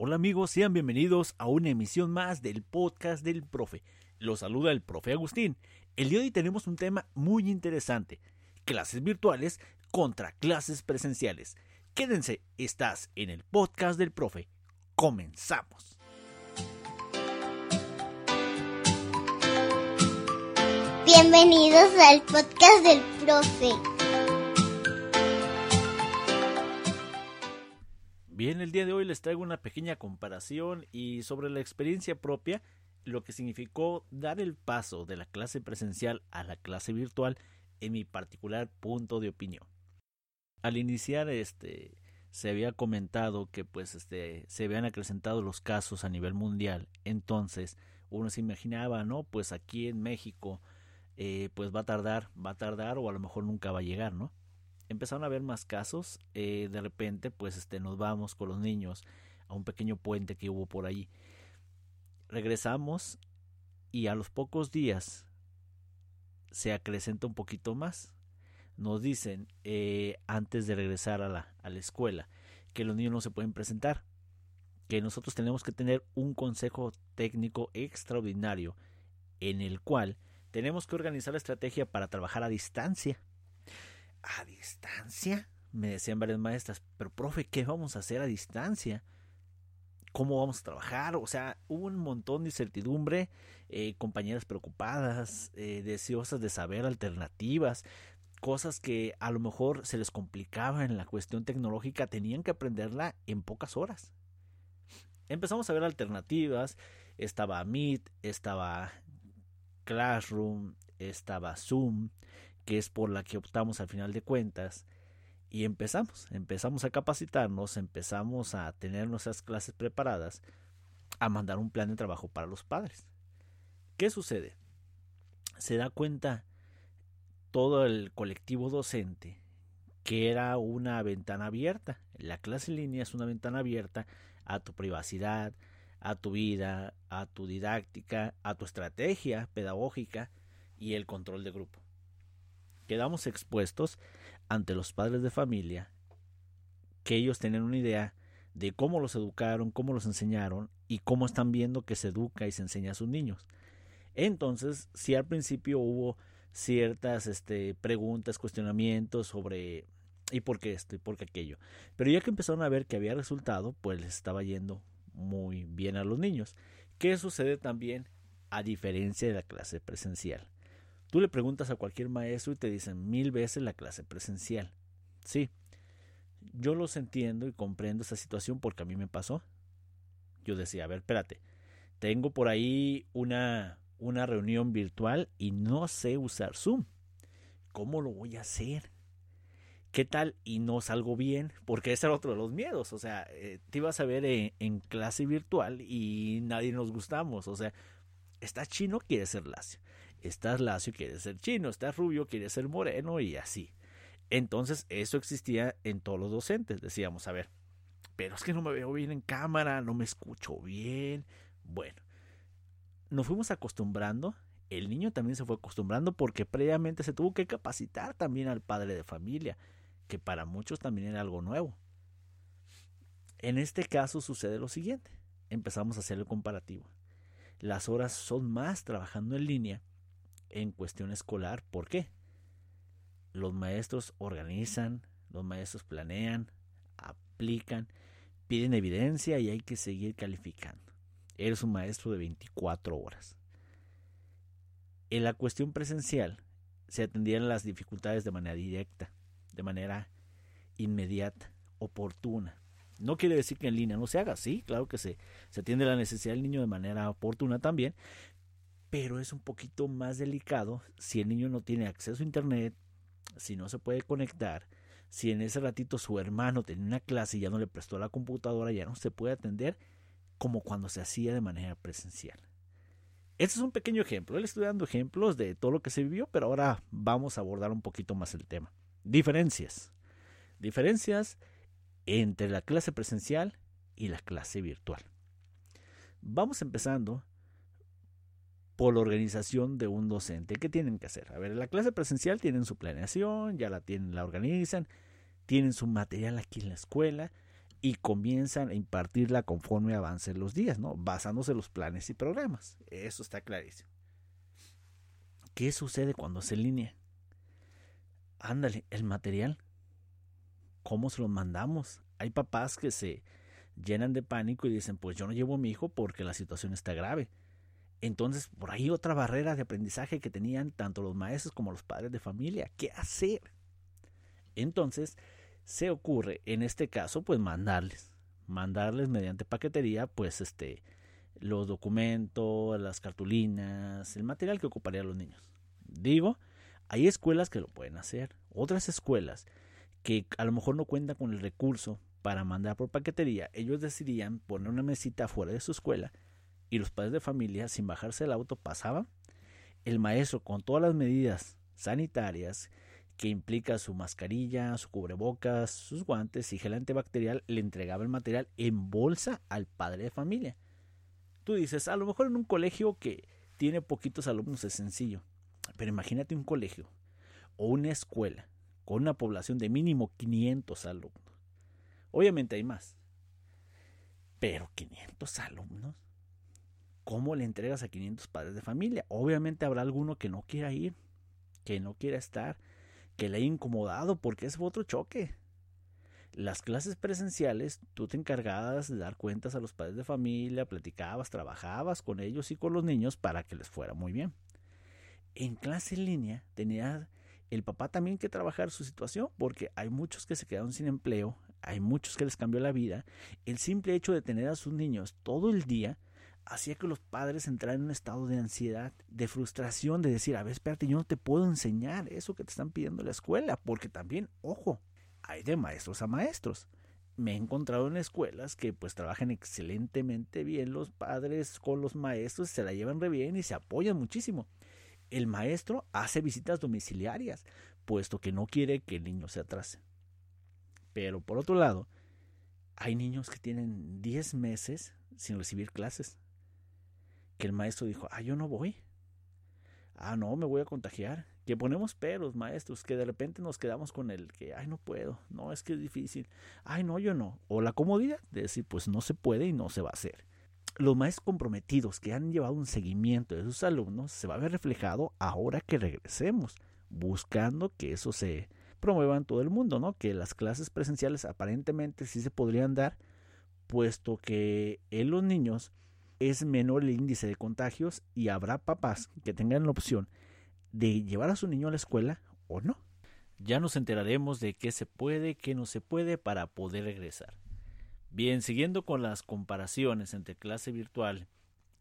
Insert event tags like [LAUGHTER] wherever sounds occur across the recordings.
Hola amigos, sean bienvenidos a una emisión más del podcast del profe. Los saluda el profe Agustín. El día de hoy tenemos un tema muy interesante. Clases virtuales contra clases presenciales. Quédense, estás en el podcast del profe. Comenzamos. Bienvenidos al podcast del profe. Bien, el día de hoy les traigo una pequeña comparación y sobre la experiencia propia, lo que significó dar el paso de la clase presencial a la clase virtual en mi particular punto de opinión. Al iniciar este se había comentado que pues este se habían acrecentado los casos a nivel mundial, entonces uno se imaginaba, ¿no? Pues aquí en México eh, pues va a tardar, va a tardar o a lo mejor nunca va a llegar, ¿no? Empezaron a haber más casos. Eh, de repente, pues este, nos vamos con los niños a un pequeño puente que hubo por ahí. Regresamos y a los pocos días se acrecenta un poquito más. Nos dicen eh, antes de regresar a la, a la escuela que los niños no se pueden presentar, que nosotros tenemos que tener un consejo técnico extraordinario en el cual tenemos que organizar la estrategia para trabajar a distancia ¿A distancia? Me decían varias maestras, pero profe, ¿qué vamos a hacer a distancia? ¿Cómo vamos a trabajar? O sea, hubo un montón de incertidumbre, eh, compañeras preocupadas, eh, deseosas de saber alternativas, cosas que a lo mejor se les complicaba en la cuestión tecnológica, tenían que aprenderla en pocas horas. Empezamos a ver alternativas, estaba Meet, estaba Classroom, estaba Zoom, que es por la que optamos al final de cuentas. Y empezamos, empezamos a capacitarnos, empezamos a tener nuestras clases preparadas, a mandar un plan de trabajo para los padres. ¿Qué sucede? Se da cuenta todo el colectivo docente que era una ventana abierta. La clase en línea es una ventana abierta a tu privacidad, a tu vida, a tu didáctica, a tu estrategia pedagógica y el control de grupo quedamos expuestos ante los padres de familia, que ellos tienen una idea de cómo los educaron, cómo los enseñaron y cómo están viendo que se educa y se enseña a sus niños. Entonces, si al principio hubo ciertas este, preguntas, cuestionamientos sobre y por qué esto y por qué aquello. Pero ya que empezaron a ver que había resultado, pues les estaba yendo muy bien a los niños. ¿Qué sucede también a diferencia de la clase presencial? Tú le preguntas a cualquier maestro y te dicen mil veces la clase presencial. Sí, yo los entiendo y comprendo esa situación porque a mí me pasó. Yo decía, a ver, espérate, tengo por ahí una, una reunión virtual y no sé usar Zoom. ¿Cómo lo voy a hacer? ¿Qué tal? Y no salgo bien, porque ese era otro de los miedos. O sea, eh, te ibas a ver en, en, clase virtual y nadie nos gustamos. O sea, está chino, quiere ser lacio estás lacio, quiere ser chino, estás rubio, quiere ser moreno y así. Entonces eso existía en todos los docentes. Decíamos, a ver, pero es que no me veo bien en cámara, no me escucho bien. Bueno, nos fuimos acostumbrando. El niño también se fue acostumbrando porque previamente se tuvo que capacitar también al padre de familia, que para muchos también era algo nuevo. En este caso sucede lo siguiente. Empezamos a hacer el comparativo. Las horas son más trabajando en línea en cuestión escolar. ¿Por qué? Los maestros organizan, los maestros planean, aplican, piden evidencia y hay que seguir calificando. Eres un maestro de 24 horas. En la cuestión presencial se atendían las dificultades de manera directa, de manera inmediata, oportuna. No quiere decir que en línea no se haga, sí, claro que se, se atiende la necesidad del niño de manera oportuna también, pero es un poquito más delicado si el niño no tiene acceso a internet, si no se puede conectar, si en ese ratito su hermano tenía una clase y ya no le prestó la computadora, ya no se puede atender como cuando se hacía de manera presencial. Este es un pequeño ejemplo. Él estoy dando ejemplos de todo lo que se vivió, pero ahora vamos a abordar un poquito más el tema. Diferencias. Diferencias entre la clase presencial y la clase virtual. Vamos empezando por la organización de un docente. ¿Qué tienen que hacer? A ver, la clase presencial tienen su planeación, ya la tienen, la organizan, tienen su material aquí en la escuela y comienzan a impartirla conforme avancen los días, ¿no? Basándose en los planes y programas. Eso está clarísimo. ¿Qué sucede cuando se línea? Ándale, el material. ¿Cómo se lo mandamos? Hay papás que se llenan de pánico y dicen, pues yo no llevo a mi hijo porque la situación está grave. Entonces, por ahí otra barrera de aprendizaje que tenían tanto los maestros como los padres de familia. ¿Qué hacer? Entonces, se ocurre en este caso pues mandarles, mandarles mediante paquetería pues este los documentos, las cartulinas, el material que ocuparían los niños. Digo, hay escuelas que lo pueden hacer, otras escuelas que a lo mejor no cuentan con el recurso para mandar por paquetería, ellos decidían poner una mesita fuera de su escuela y los padres de familia sin bajarse del auto pasaban, el maestro con todas las medidas sanitarias que implica su mascarilla, su cubrebocas, sus guantes y gel antibacterial, le entregaba el material en bolsa al padre de familia. Tú dices, a lo mejor en un colegio que tiene poquitos alumnos es sencillo, pero imagínate un colegio o una escuela con una población de mínimo 500 alumnos. Obviamente hay más, pero 500 alumnos. ¿Cómo le entregas a 500 padres de familia? Obviamente habrá alguno que no quiera ir, que no quiera estar, que le haya incomodado porque es otro choque. Las clases presenciales, tú te encargabas de dar cuentas a los padres de familia, platicabas, trabajabas con ellos y con los niños para que les fuera muy bien. En clase en línea tenía el papá también que trabajar su situación porque hay muchos que se quedaron sin empleo, hay muchos que les cambió la vida. El simple hecho de tener a sus niños todo el día hacía que los padres entraran en un estado de ansiedad, de frustración, de decir, a ver, espérate, yo no te puedo enseñar eso que te están pidiendo en la escuela, porque también, ojo, hay de maestros a maestros. Me he encontrado en escuelas que pues trabajan excelentemente bien los padres con los maestros, se la llevan re bien y se apoyan muchísimo. El maestro hace visitas domiciliarias, puesto que no quiere que el niño se atrase. Pero por otro lado, hay niños que tienen 10 meses sin recibir clases que el maestro dijo, ah, yo no voy. Ah, no, me voy a contagiar. Que ponemos peros, maestros, que de repente nos quedamos con el que, ay, no puedo, no, es que es difícil. Ay, no, yo no. O la comodidad de decir, pues no se puede y no se va a hacer. Los maestros comprometidos que han llevado un seguimiento de sus alumnos se va a ver reflejado ahora que regresemos, buscando que eso se promueva en todo el mundo, ¿no? Que las clases presenciales aparentemente sí se podrían dar, puesto que en los niños es menor el índice de contagios y habrá papás que tengan la opción de llevar a su niño a la escuela o no. Ya nos enteraremos de qué se puede, qué no se puede para poder regresar. Bien, siguiendo con las comparaciones entre clase virtual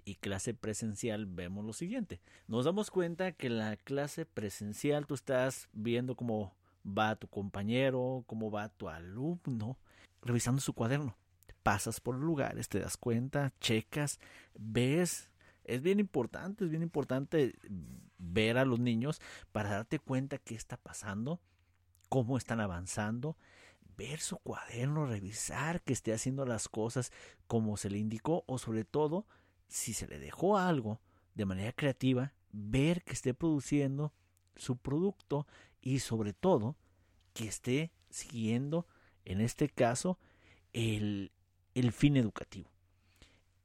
y clase presencial, vemos lo siguiente. Nos damos cuenta que la clase presencial tú estás viendo cómo va tu compañero, cómo va tu alumno, revisando su cuaderno pasas por lugares, te das cuenta, checas, ves. Es bien importante, es bien importante ver a los niños para darte cuenta qué está pasando, cómo están avanzando, ver su cuaderno, revisar que esté haciendo las cosas como se le indicó o sobre todo si se le dejó algo de manera creativa, ver que esté produciendo su producto y sobre todo que esté siguiendo en este caso el, el fin educativo.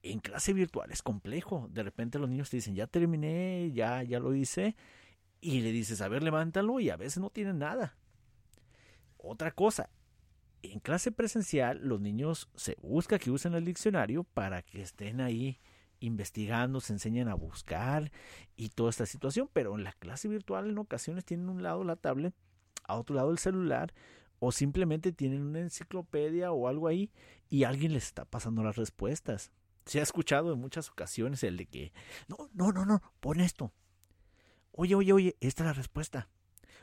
En clase virtual es complejo. De repente los niños te dicen, ya terminé, ya, ya lo hice. Y le dices, a ver, levántalo y a veces no tienen nada. Otra cosa, en clase presencial los niños se busca que usen el diccionario para que estén ahí investigando, se enseñen a buscar y toda esta situación, pero en la clase virtual en ocasiones tienen un lado la tablet, a otro lado el celular o simplemente tienen una enciclopedia o algo ahí y alguien les está pasando las respuestas. Se ha escuchado en muchas ocasiones el de que, no, no, no, no, pon esto. Oye, oye, oye, esta es la respuesta.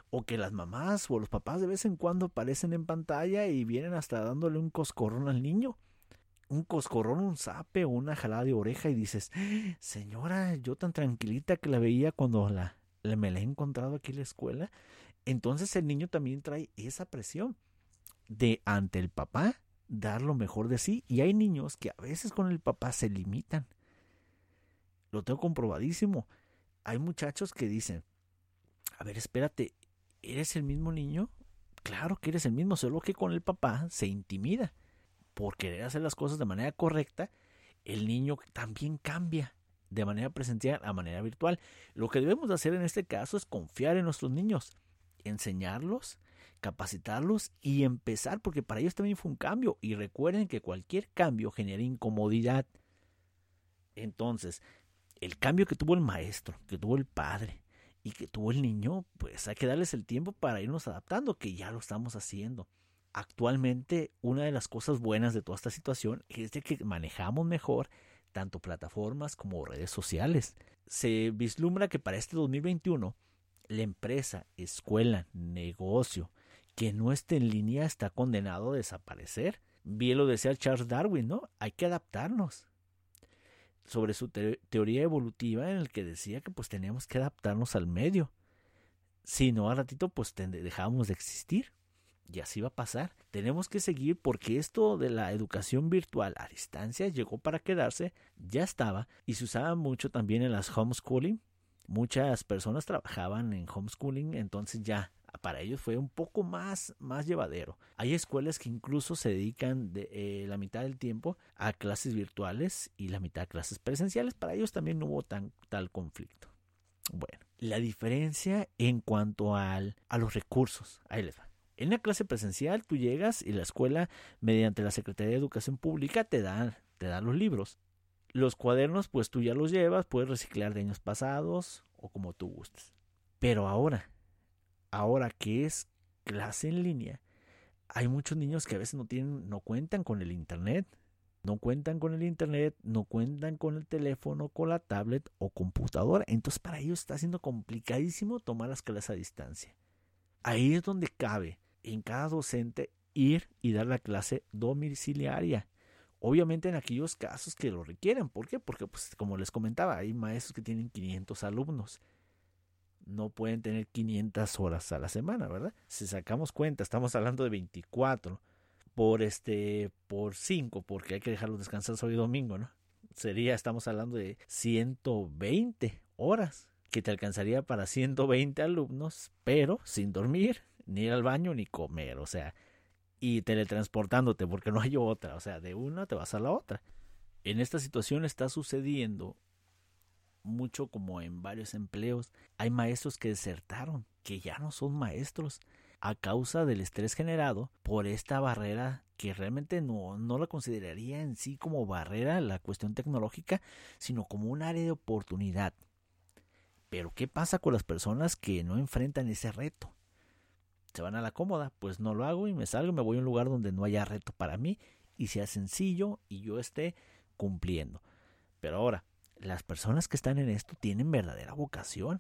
O que las mamás o los papás de vez en cuando aparecen en pantalla y vienen hasta dándole un coscorrón al niño. Un coscorrón, un zape o una jalada de oreja y dices, señora, yo tan tranquilita que la veía cuando la, me la he encontrado aquí en la escuela entonces el niño también trae esa presión de ante el papá dar lo mejor de sí. Y hay niños que a veces con el papá se limitan. Lo tengo comprobadísimo. Hay muchachos que dicen, a ver, espérate, ¿eres el mismo niño? Claro que eres el mismo, solo que con el papá se intimida. por querer hacer las cosas de manera correcta, el niño también cambia de manera presencial a manera virtual. Lo que debemos hacer en este caso es confiar en nuestros niños, enseñarlos, capacitarlos y empezar, porque para ellos también fue un cambio. Y recuerden que cualquier cambio genera incomodidad. Entonces, el cambio que tuvo el maestro, que tuvo el padre y que tuvo el niño, pues hay que darles el tiempo para irnos adaptando, que ya lo estamos haciendo. Actualmente, una de las cosas buenas de toda esta situación es de que manejamos mejor tanto plataformas como redes sociales. Se vislumbra que para este 2021 la empresa, escuela, negocio que no esté en línea está condenado a desaparecer. Bien lo decía Charles Darwin, ¿no? Hay que adaptarnos. Sobre su teoría evolutiva en el que decía que pues teníamos que adaptarnos al medio. Si no, al ratito pues dejábamos de existir. Y así va a pasar. Tenemos que seguir porque esto de la educación virtual a distancia llegó para quedarse, ya estaba y se usaba mucho también en las homeschooling. Muchas personas trabajaban en homeschooling, entonces ya para ellos fue un poco más, más llevadero. Hay escuelas que incluso se dedican de, eh, la mitad del tiempo a clases virtuales y la mitad a clases presenciales. Para ellos también no hubo tan, tal conflicto. Bueno, la diferencia en cuanto al, a los recursos. Ahí les va. En la clase presencial tú llegas y la escuela, mediante la Secretaría de Educación Pública, te da, te da los libros. Los cuadernos, pues tú ya los llevas, puedes reciclar de años pasados o como tú gustes. Pero ahora, ahora que es clase en línea, hay muchos niños que a veces no tienen, no cuentan con el internet, no cuentan con el internet, no cuentan con el teléfono, con la tablet o computadora. Entonces para ellos está siendo complicadísimo tomar las clases a distancia. Ahí es donde cabe en cada docente ir y dar la clase domiciliaria. Obviamente en aquellos casos que lo requieren. ¿Por qué? Porque, pues, como les comentaba, hay maestros que tienen 500 alumnos. No pueden tener 500 horas a la semana, ¿verdad? Si sacamos cuenta, estamos hablando de 24 por este por 5, porque hay que dejarlos descansar hoy domingo, ¿no? Sería, estamos hablando de 120 horas que te alcanzaría para 120 alumnos, pero sin dormir, ni ir al baño ni comer, o sea, y teletransportándote porque no hay otra, o sea, de una te vas a la otra. En esta situación está sucediendo mucho como en varios empleos. Hay maestros que desertaron, que ya no son maestros a causa del estrés generado por esta barrera que realmente no, no la consideraría en sí como barrera la cuestión tecnológica, sino como un área de oportunidad. Pero ¿qué pasa con las personas que no enfrentan ese reto? Se van a la cómoda, pues no lo hago y me salgo, me voy a un lugar donde no haya reto para mí y sea sencillo y yo esté cumpliendo. Pero ahora, las personas que están en esto tienen verdadera vocación,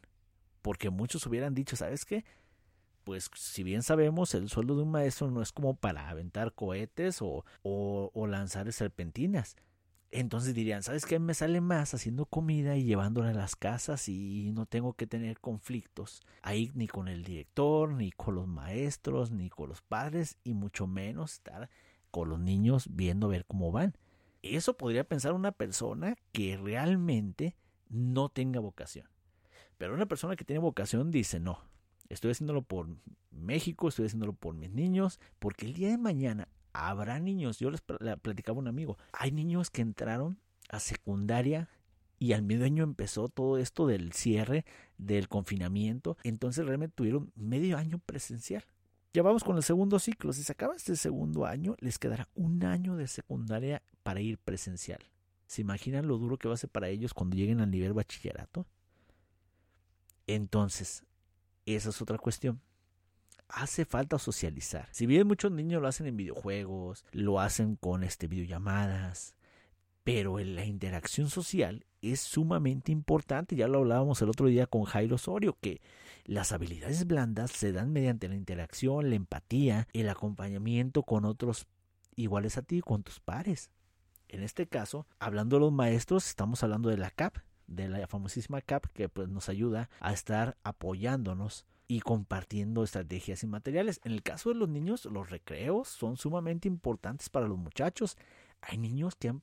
porque muchos hubieran dicho, ¿sabes qué? Pues si bien sabemos, el sueldo de un maestro no es como para aventar cohetes o, o lanzar serpentinas. Entonces dirían, ¿sabes qué? Me sale más haciendo comida y llevándola a las casas y no tengo que tener conflictos ahí ni con el director, ni con los maestros, ni con los padres y mucho menos estar con los niños viendo ver cómo van. Eso podría pensar una persona que realmente no tenga vocación. Pero una persona que tiene vocación dice, no, estoy haciéndolo por México, estoy haciéndolo por mis niños, porque el día de mañana habrá niños, yo les platicaba a un amigo, hay niños que entraron a secundaria y al medio año empezó todo esto del cierre, del confinamiento, entonces realmente tuvieron medio año presencial. Ya vamos con el segundo ciclo, si se acaba este segundo año, les quedará un año de secundaria para ir presencial. ¿Se imaginan lo duro que va a ser para ellos cuando lleguen al nivel bachillerato? Entonces, esa es otra cuestión hace falta socializar. Si bien muchos niños lo hacen en videojuegos, lo hacen con este videollamadas, pero en la interacción social es sumamente importante. Ya lo hablábamos el otro día con Jairo Osorio, que las habilidades blandas se dan mediante la interacción, la empatía, el acompañamiento con otros iguales a ti, con tus pares. En este caso, hablando de los maestros, estamos hablando de la CAP, de la famosísima CAP, que pues nos ayuda a estar apoyándonos y compartiendo estrategias y materiales. En el caso de los niños, los recreos son sumamente importantes para los muchachos. Hay niños que han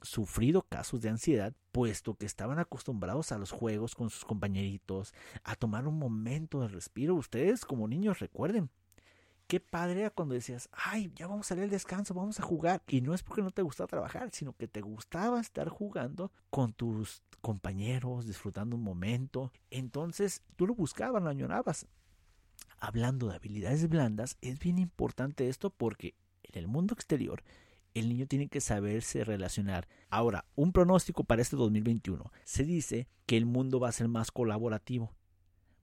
sufrido casos de ansiedad, puesto que estaban acostumbrados a los juegos con sus compañeritos, a tomar un momento de respiro. Ustedes como niños recuerden qué padre era cuando decías, ay, ya vamos a salir al descanso, vamos a jugar. Y no es porque no te gustaba trabajar, sino que te gustaba estar jugando con tus compañeros, disfrutando un momento. Entonces tú lo buscabas, lo añorabas. Hablando de habilidades blandas, es bien importante esto porque en el mundo exterior el niño tiene que saberse relacionar. Ahora, un pronóstico para este 2021. Se dice que el mundo va a ser más colaborativo,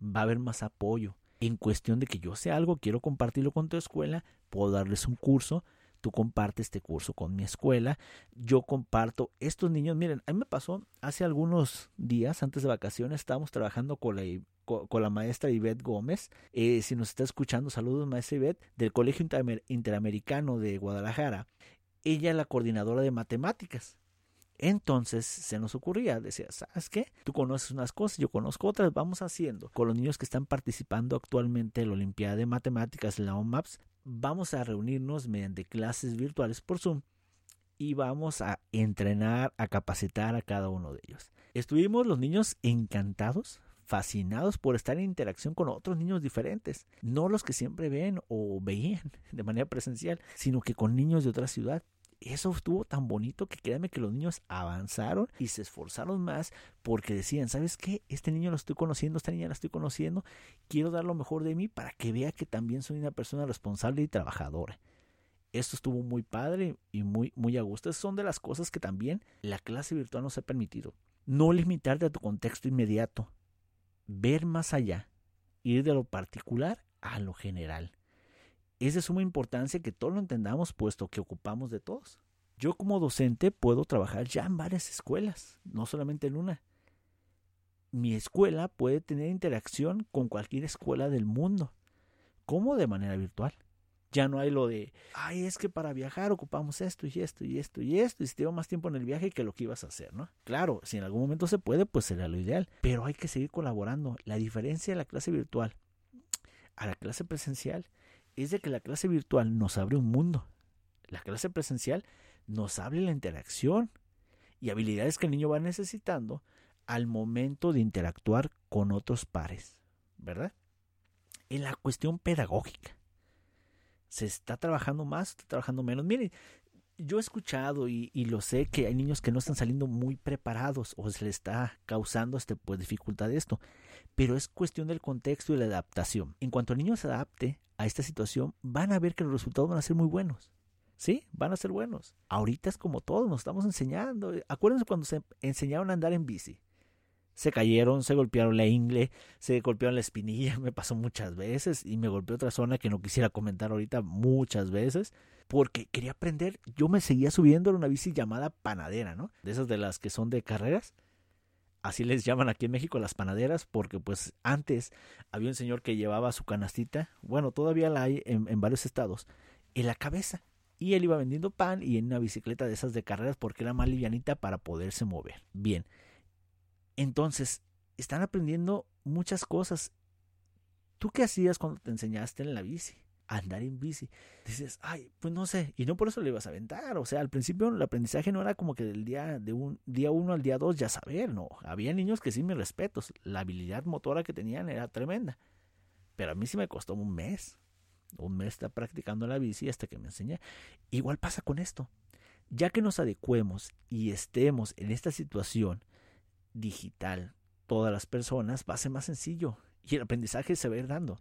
va a haber más apoyo, en cuestión de que yo sé algo, quiero compartirlo con tu escuela, puedo darles un curso, tú compartes este curso con mi escuela, yo comparto estos niños, miren, a mí me pasó hace algunos días, antes de vacaciones, estábamos trabajando con la, con la maestra Ivette Gómez, eh, si nos está escuchando, saludos maestra Ivette, del Colegio Interamericano de Guadalajara, ella es la coordinadora de matemáticas. Entonces se nos ocurría, decía, ¿sabes qué? Tú conoces unas cosas, yo conozco otras, vamos haciendo. Con los niños que están participando actualmente en la Olimpiada de Matemáticas, la OMAPS, vamos a reunirnos mediante clases virtuales por Zoom y vamos a entrenar, a capacitar a cada uno de ellos. Estuvimos los niños encantados, fascinados por estar en interacción con otros niños diferentes, no los que siempre ven o veían de manera presencial, sino que con niños de otra ciudad eso estuvo tan bonito que créanme que los niños avanzaron y se esforzaron más porque decían, ¿sabes qué? Este niño lo estoy conociendo, esta niña la estoy conociendo, quiero dar lo mejor de mí para que vea que también soy una persona responsable y trabajadora. Esto estuvo muy padre y muy, muy a gusto. Esas son de las cosas que también la clase virtual nos ha permitido. No limitarte a tu contexto inmediato. Ver más allá. Ir de lo particular a lo general. Es de suma importancia que todos lo entendamos puesto que ocupamos de todos. Yo como docente puedo trabajar ya en varias escuelas, no solamente en una. Mi escuela puede tener interacción con cualquier escuela del mundo, como de manera virtual. Ya no hay lo de, ay, es que para viajar ocupamos esto y esto y esto y esto, y si te más tiempo en el viaje que lo que ibas a hacer, ¿no? Claro, si en algún momento se puede, pues será lo ideal, pero hay que seguir colaborando. La diferencia de la clase virtual a la clase presencial es de que la clase virtual nos abre un mundo. La clase presencial nos abre la interacción y habilidades que el niño va necesitando al momento de interactuar con otros pares, ¿verdad? En la cuestión pedagógica. ¿Se está trabajando más? ¿Está trabajando menos? Miren, yo he escuchado y, lo sé que hay niños que no están saliendo muy preparados o se les está causando este, pues, dificultad esto, pero es cuestión del contexto y la adaptación. En cuanto el niño se adapte a esta situación, van a ver que los resultados van a ser muy buenos. Sí, van a ser buenos. Ahorita es como todo, nos estamos enseñando. Acuérdense cuando se enseñaron a andar en bici. Se cayeron, se golpearon la ingle, se golpearon la espinilla, [LAUGHS] me pasó muchas veces y me golpeó otra zona que no quisiera comentar ahorita muchas veces porque quería aprender. Yo me seguía subiendo en una bici llamada panadera, ¿no? De esas de las que son de carreras. Así les llaman aquí en México las panaderas, porque pues antes había un señor que llevaba su canastita, bueno, todavía la hay en, en varios estados, en la cabeza. Y él iba vendiendo pan y en una bicicleta de esas de carreras porque era más livianita para poderse mover. Bien. Entonces, están aprendiendo muchas cosas. ¿Tú qué hacías cuando te enseñaste en la bici? andar en bici. Dices, ay, pues no sé, y no por eso le ibas a aventar. O sea, al principio el aprendizaje no era como que del día de un día uno al día dos ya saber, no. Había niños que sí, mis respetos, la habilidad motora que tenían era tremenda. Pero a mí sí me costó un mes. Un mes estar practicando la bici hasta que me enseñé. Igual pasa con esto. Ya que nos adecuemos y estemos en esta situación digital, todas las personas, va a ser más sencillo y el aprendizaje se va a ir dando.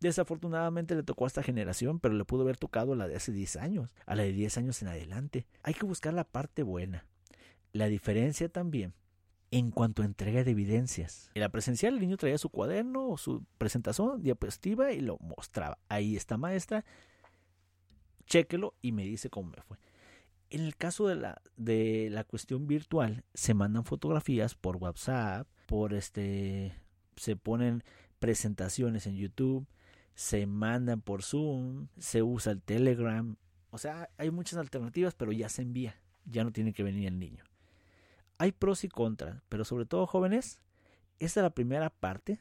Desafortunadamente le tocó a esta generación, pero le pudo haber tocado a la de hace 10 años, a la de 10 años en adelante. Hay que buscar la parte buena. La diferencia también en cuanto a entrega de evidencias. En la presencial el niño traía su cuaderno o su presentación, diapositiva y lo mostraba. Ahí está maestra, chéquelo y me dice cómo me fue. En el caso de la, de la cuestión virtual, se mandan fotografías por WhatsApp, por este, se ponen presentaciones en YouTube, se mandan por Zoom, se usa el Telegram. O sea, hay muchas alternativas, pero ya se envía. Ya no tiene que venir el niño. Hay pros y contras, pero sobre todo jóvenes, esta es la primera parte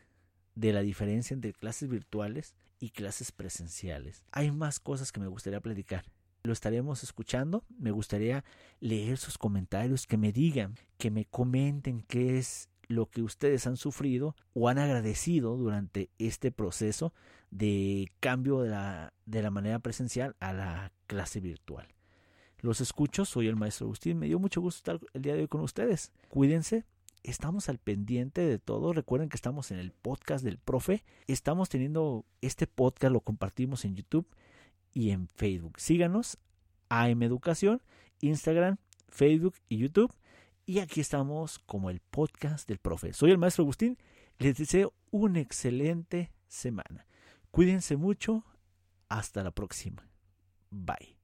de la diferencia entre clases virtuales y clases presenciales. Hay más cosas que me gustaría platicar. Lo estaremos escuchando. Me gustaría leer sus comentarios, que me digan, que me comenten qué es lo que ustedes han sufrido o han agradecido durante este proceso de cambio de la, de la manera presencial a la clase virtual. Los escucho, soy el maestro Agustín, me dio mucho gusto estar el día de hoy con ustedes. Cuídense, estamos al pendiente de todo. Recuerden que estamos en el podcast del profe. Estamos teniendo este podcast, lo compartimos en YouTube y en Facebook. Síganos, AM Educación, Instagram, Facebook y YouTube. Y aquí estamos como el podcast del profe. Soy el maestro Agustín. Les deseo una excelente semana. Cuídense mucho. Hasta la próxima. Bye.